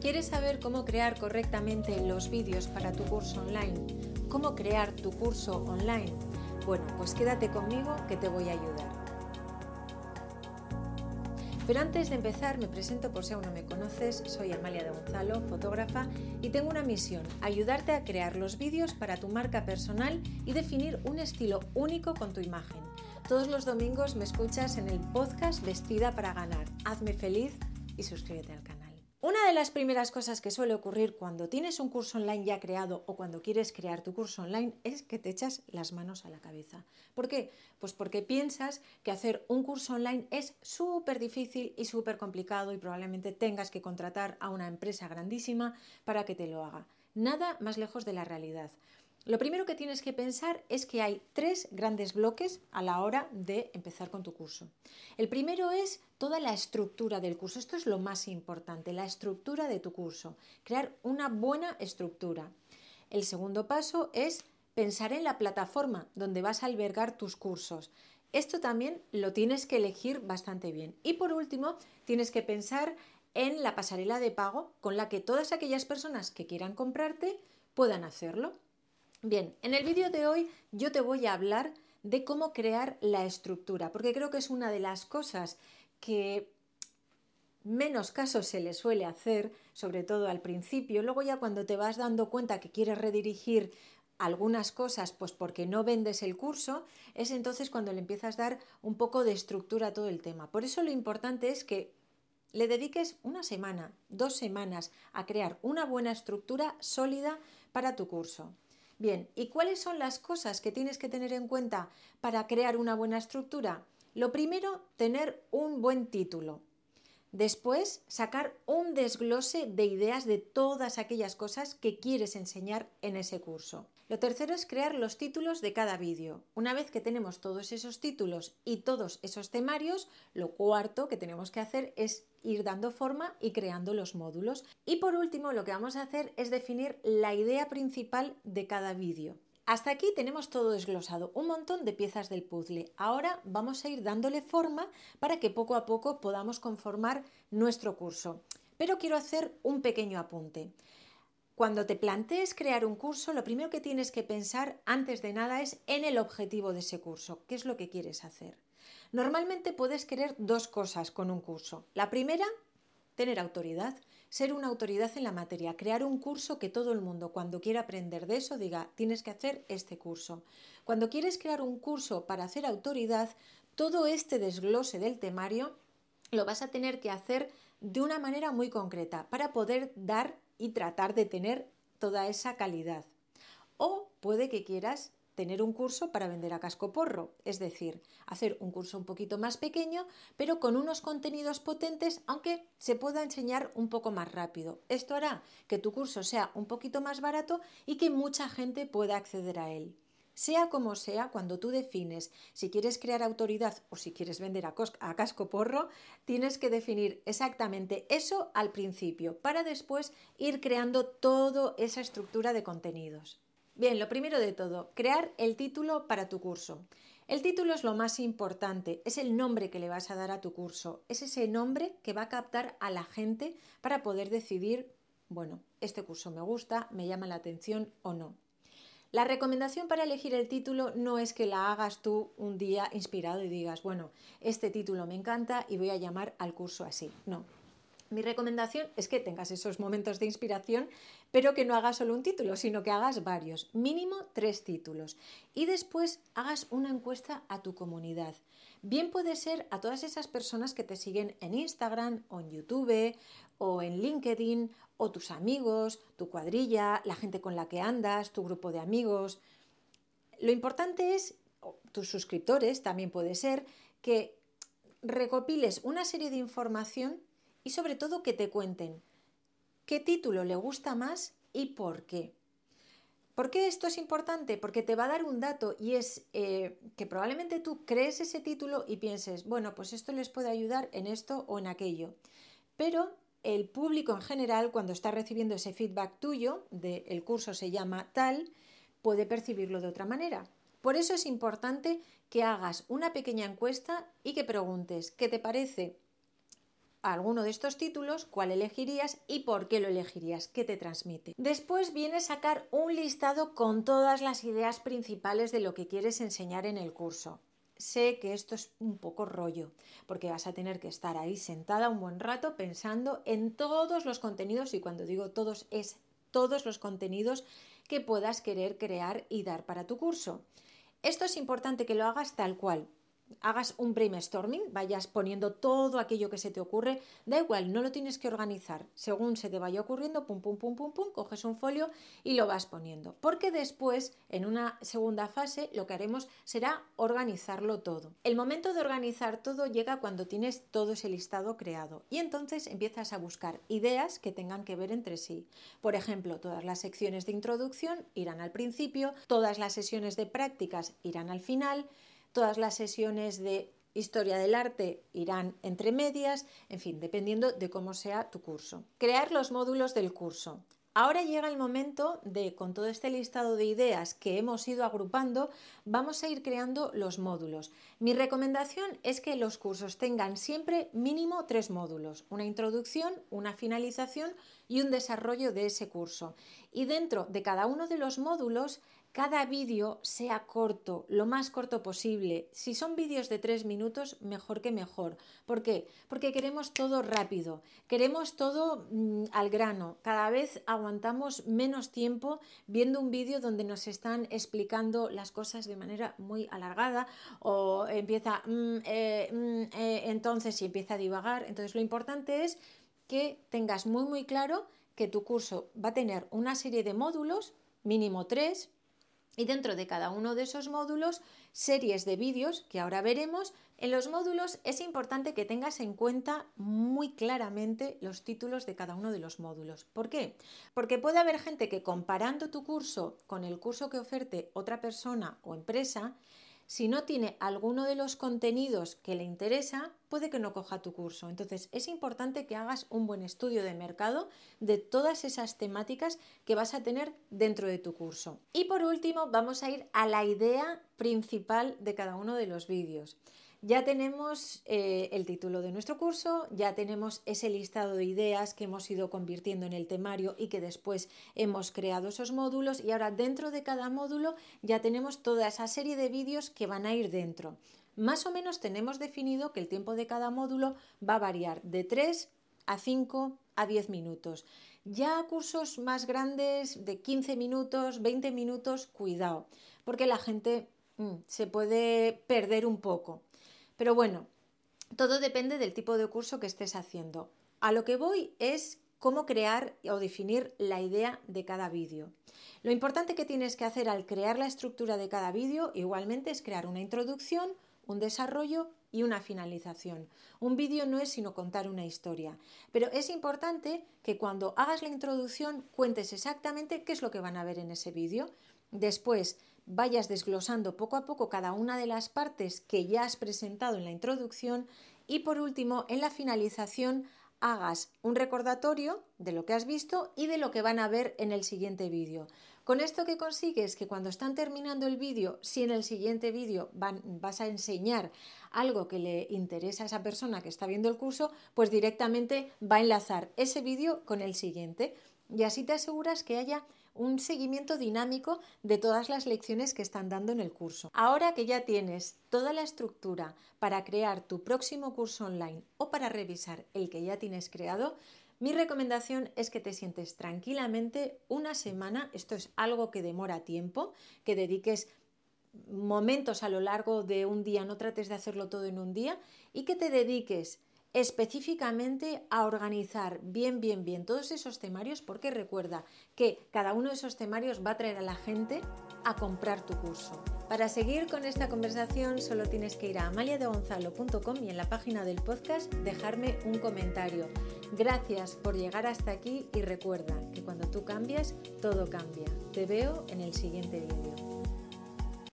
¿Quieres saber cómo crear correctamente los vídeos para tu curso online? ¿Cómo crear tu curso online? Bueno, pues quédate conmigo que te voy a ayudar. Pero antes de empezar, me presento por si aún no me conoces, soy Amalia de Gonzalo, fotógrafa, y tengo una misión, ayudarte a crear los vídeos para tu marca personal y definir un estilo único con tu imagen. Todos los domingos me escuchas en el podcast Vestida para Ganar. Hazme feliz y suscríbete al canal. Una de las primeras cosas que suele ocurrir cuando tienes un curso online ya creado o cuando quieres crear tu curso online es que te echas las manos a la cabeza. ¿Por qué? Pues porque piensas que hacer un curso online es súper difícil y súper complicado y probablemente tengas que contratar a una empresa grandísima para que te lo haga. Nada más lejos de la realidad. Lo primero que tienes que pensar es que hay tres grandes bloques a la hora de empezar con tu curso. El primero es toda la estructura del curso. Esto es lo más importante, la estructura de tu curso. Crear una buena estructura. El segundo paso es pensar en la plataforma donde vas a albergar tus cursos. Esto también lo tienes que elegir bastante bien. Y por último, tienes que pensar en la pasarela de pago con la que todas aquellas personas que quieran comprarte puedan hacerlo. Bien, en el vídeo de hoy yo te voy a hablar de cómo crear la estructura, porque creo que es una de las cosas que menos caso se le suele hacer, sobre todo al principio. Luego ya cuando te vas dando cuenta que quieres redirigir algunas cosas, pues porque no vendes el curso, es entonces cuando le empiezas a dar un poco de estructura a todo el tema. Por eso lo importante es que le dediques una semana, dos semanas a crear una buena estructura sólida para tu curso. Bien, ¿y cuáles son las cosas que tienes que tener en cuenta para crear una buena estructura? Lo primero, tener un buen título. Después, sacar un desglose de ideas de todas aquellas cosas que quieres enseñar en ese curso. Lo tercero es crear los títulos de cada vídeo. Una vez que tenemos todos esos títulos y todos esos temarios, lo cuarto que tenemos que hacer es ir dando forma y creando los módulos. Y por último, lo que vamos a hacer es definir la idea principal de cada vídeo. Hasta aquí tenemos todo desglosado, un montón de piezas del puzzle. Ahora vamos a ir dándole forma para que poco a poco podamos conformar nuestro curso. Pero quiero hacer un pequeño apunte. Cuando te plantees crear un curso, lo primero que tienes que pensar antes de nada es en el objetivo de ese curso, qué es lo que quieres hacer. Normalmente puedes querer dos cosas con un curso. La primera, tener autoridad, ser una autoridad en la materia, crear un curso que todo el mundo cuando quiera aprender de eso diga, tienes que hacer este curso. Cuando quieres crear un curso para hacer autoridad, todo este desglose del temario lo vas a tener que hacer de una manera muy concreta para poder dar y tratar de tener toda esa calidad. O puede que quieras tener un curso para vender a casco porro, es decir, hacer un curso un poquito más pequeño, pero con unos contenidos potentes, aunque se pueda enseñar un poco más rápido. Esto hará que tu curso sea un poquito más barato y que mucha gente pueda acceder a él. Sea como sea, cuando tú defines si quieres crear autoridad o si quieres vender a, casco porro, tienes que definir exactamente eso al principio para después ir creando toda esa estructura de contenidos. Bien, lo primero de todo, crear el título para tu curso. El título es lo más importante, es el nombre que le vas a dar a tu curso, es ese nombre que va a captar a la gente para poder decidir, bueno, este curso me gusta, me llama la atención o no. La recomendación para elegir el título no es que la hagas tú un día inspirado y digas, bueno, este título me encanta y voy a llamar al curso así. No. Mi recomendación es que tengas esos momentos de inspiración, pero que no hagas solo un título, sino que hagas varios, mínimo tres títulos. Y después hagas una encuesta a tu comunidad. Bien puede ser a todas esas personas que te siguen en Instagram o en YouTube o en LinkedIn o tus amigos, tu cuadrilla, la gente con la que andas, tu grupo de amigos. Lo importante es, tus suscriptores también puede ser, que recopiles una serie de información y sobre todo que te cuenten qué título le gusta más y por qué. ¿Por qué esto es importante? Porque te va a dar un dato y es eh, que probablemente tú crees ese título y pienses, bueno, pues esto les puede ayudar en esto o en aquello. Pero el público en general, cuando está recibiendo ese feedback tuyo, de el curso se llama tal, puede percibirlo de otra manera. Por eso es importante que hagas una pequeña encuesta y que preguntes, ¿qué te parece alguno de estos títulos, cuál elegirías y por qué lo elegirías, qué te transmite. Después viene sacar un listado con todas las ideas principales de lo que quieres enseñar en el curso. Sé que esto es un poco rollo, porque vas a tener que estar ahí sentada un buen rato pensando en todos los contenidos, y cuando digo todos es todos los contenidos que puedas querer crear y dar para tu curso. Esto es importante que lo hagas tal cual, hagas un brainstorming, vayas poniendo todo aquello que se te ocurre, da igual, no lo tienes que organizar. Según se te vaya ocurriendo, pum, pum, pum, pum, pum, coges un folio y lo vas poniendo. Porque después, en una segunda fase, lo que haremos será organizarlo todo. El momento de organizar todo llega cuando tienes todo ese listado creado y entonces empiezas a buscar ideas que tengan que ver entre sí. Por ejemplo, todas las secciones de introducción irán al principio, todas las sesiones de prácticas irán al final, Todas las sesiones de historia del arte irán entre medias, en fin, dependiendo de cómo sea tu curso. Crear los módulos del curso. Ahora llega el momento de, con todo este listado de ideas que hemos ido agrupando, vamos a ir creando los módulos. Mi recomendación es que los cursos tengan siempre mínimo tres módulos, una introducción, una finalización y un desarrollo de ese curso. Y dentro de cada uno de los módulos cada vídeo sea corto, lo más corto posible. Si son vídeos de tres minutos, mejor que mejor. ¿Por qué? Porque queremos todo rápido, queremos todo mm, al grano. Cada vez aguantamos menos tiempo viendo un vídeo donde nos están explicando las cosas de manera muy alargada o empieza mm, eh, mm, eh", entonces y empieza a divagar. Entonces lo importante es que tengas muy muy claro que tu curso va a tener una serie de módulos, mínimo tres, y dentro de cada uno de esos módulos series de vídeos que ahora veremos. En los módulos es importante que tengas en cuenta muy claramente los títulos de cada uno de los módulos. ¿Por qué? Porque puede haber gente que comparando tu curso con el curso que oferte otra persona o empresa, si no tiene alguno de los contenidos que le interesa, puede que no coja tu curso. Entonces es importante que hagas un buen estudio de mercado de todas esas temáticas que vas a tener dentro de tu curso. Y por último, vamos a ir a la idea principal de cada uno de los vídeos. Ya tenemos eh, el título de nuestro curso, ya tenemos ese listado de ideas que hemos ido convirtiendo en el temario y que después hemos creado esos módulos y ahora dentro de cada módulo ya tenemos toda esa serie de vídeos que van a ir dentro. Más o menos tenemos definido que el tiempo de cada módulo va a variar de 3 a 5 a 10 minutos. Ya cursos más grandes de 15 minutos, 20 minutos, cuidado, porque la gente mm, se puede perder un poco. Pero bueno, todo depende del tipo de curso que estés haciendo. A lo que voy es cómo crear o definir la idea de cada vídeo. Lo importante que tienes que hacer al crear la estructura de cada vídeo igualmente es crear una introducción, un desarrollo y una finalización. Un vídeo no es sino contar una historia, pero es importante que cuando hagas la introducción cuentes exactamente qué es lo que van a ver en ese vídeo. Después, vayas desglosando poco a poco cada una de las partes que ya has presentado en la introducción y por último en la finalización hagas un recordatorio de lo que has visto y de lo que van a ver en el siguiente vídeo. Con esto que consigues que cuando están terminando el vídeo, si en el siguiente vídeo vas a enseñar algo que le interesa a esa persona que está viendo el curso, pues directamente va a enlazar ese vídeo con el siguiente y así te aseguras que haya un seguimiento dinámico de todas las lecciones que están dando en el curso. Ahora que ya tienes toda la estructura para crear tu próximo curso online o para revisar el que ya tienes creado, mi recomendación es que te sientes tranquilamente una semana, esto es algo que demora tiempo, que dediques momentos a lo largo de un día, no trates de hacerlo todo en un día y que te dediques específicamente a organizar bien, bien, bien todos esos temarios, porque recuerda que cada uno de esos temarios va a traer a la gente a comprar tu curso. Para seguir con esta conversación solo tienes que ir a amaliadegonzalo.com y en la página del podcast dejarme un comentario. Gracias por llegar hasta aquí y recuerda que cuando tú cambias, todo cambia. Te veo en el siguiente vídeo.